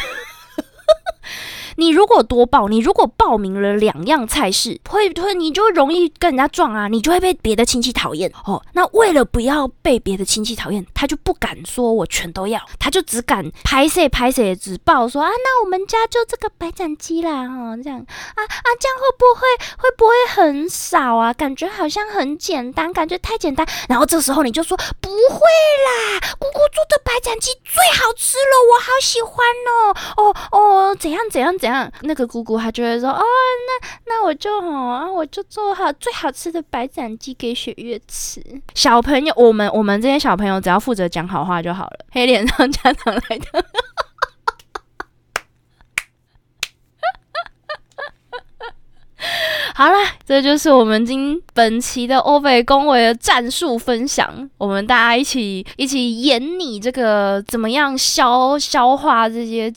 你如果多报，你如果报名了两样菜式，会会你就容易跟人家撞啊，你就会被别的亲戚讨厌哦。那为了不要被别的亲戚讨厌，他就不敢说我全都要，他就只敢拍摄拍摄，只报说啊，那我们家就这个白斩鸡啦，哦，这样啊啊，这样会不会会不会很少啊？感觉好像很简单，感觉太简单。然后这时候你就说不会啦，姑姑做的白斩鸡最好吃了，我好喜欢哦哦哦，怎样怎样。怎样？那个姑姑她就会说：“哦，那那我就哦，我就做好最好吃的白斩鸡给雪月吃。”小朋友，我们我们这些小朋友只要负责讲好话就好了。黑脸上家长来的，好了，这就是我们今本期的欧北恭维的战术分享。我们大家一起一起演你这个怎么样消消化这些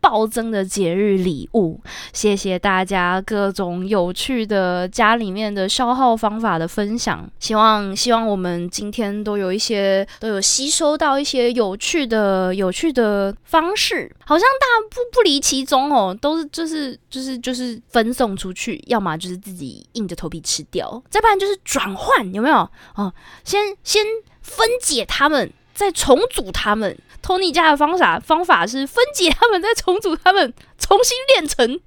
暴增的节日礼物，谢谢大家各种有趣的家里面的消耗方法的分享。希望希望我们今天都有一些都有吸收到一些有趣的有趣的方式，好像大不不离其中哦，都是就是就是就是分送出去，要么就是自己硬着头皮吃掉，再不然就是转换，有没有？哦，先先分解他们，再重组他们。托尼家的方法方法是分解他们，再重组他们，重新炼成。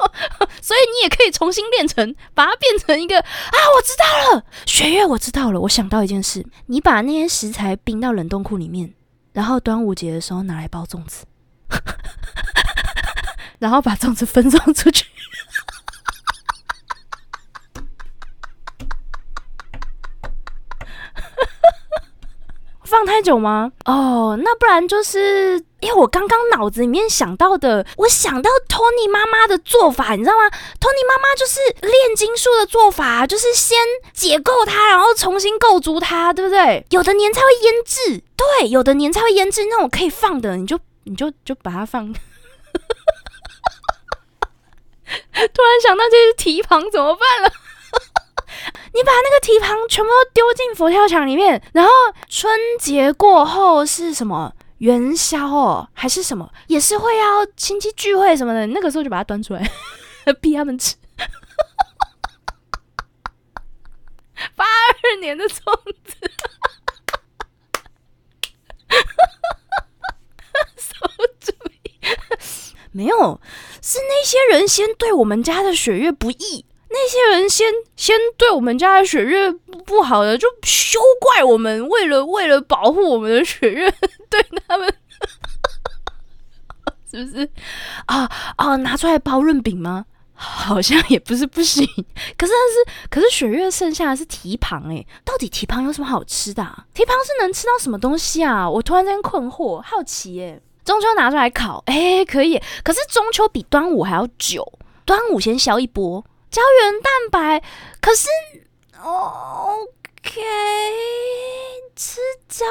所以你也可以重新炼成，把它变成一个啊！我知道了，雪月，我知道了。我想到一件事，你把那些食材冰到冷冻库里面，然后端午节的时候拿来包粽子，然后把粽子分送出去。方放太久吗？哦，那不然就是因为我刚刚脑子里面想到的，我想到 Tony 妈妈的做法，你知道吗？Tony 妈妈就是炼金术的做法，就是先解构它，然后重新构筑它，对不对？有的年菜会腌制，对，有的年菜会腌制那种可以放的，你就你就就把它放。突然想到这些蹄膀怎么办了？你把那个蹄膀全部都丢进佛跳墙里面，然后春节过后是什么元宵哦，还是什么，也是会要亲戚聚会什么的，那个时候就把它端出来，逼他们吃。八二年的粽子，注意，没有，是那些人先对我们家的雪月不义。那些人先先对我们家的雪月不好的，就休怪我们，为了为了保护我们的雪月，对他们，是不是啊啊？拿出来包润饼吗？好像也不是不行。可是但是可是雪月剩下的是蹄膀哎，到底蹄膀有什么好吃的？蹄膀是能吃到什么东西啊？我突然间困惑，好奇哎。中秋拿出来烤，哎，可以。可是中秋比端午还要久，端午先消一波。胶原蛋白，可是，OK，吃胶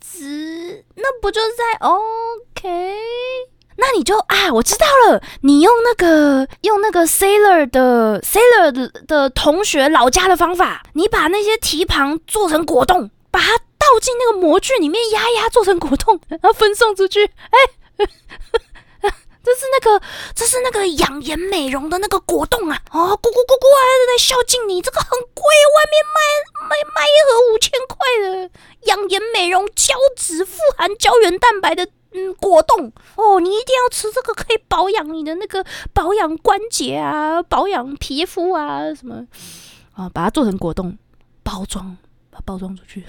质，那不就在 OK？那你就啊，我知道了，你用那个用那个 Sailor 的 Sailor 的的同学老家的方法，你把那些蹄膀做成果冻，把它倒进那个模具里面压压，做成果冻，然后分送出去，哎。这是那个，这是那个养颜美容的那个果冻啊！哦，咕咕咕咕啊！在孝敬你，这个很贵，外面卖卖卖一盒五千块的养颜美容胶质富含胶原蛋白的嗯果冻哦，你一定要吃这个，可以保养你的那个保养关节啊，保养皮肤啊什么啊，把它做成果冻包装，把包装出去。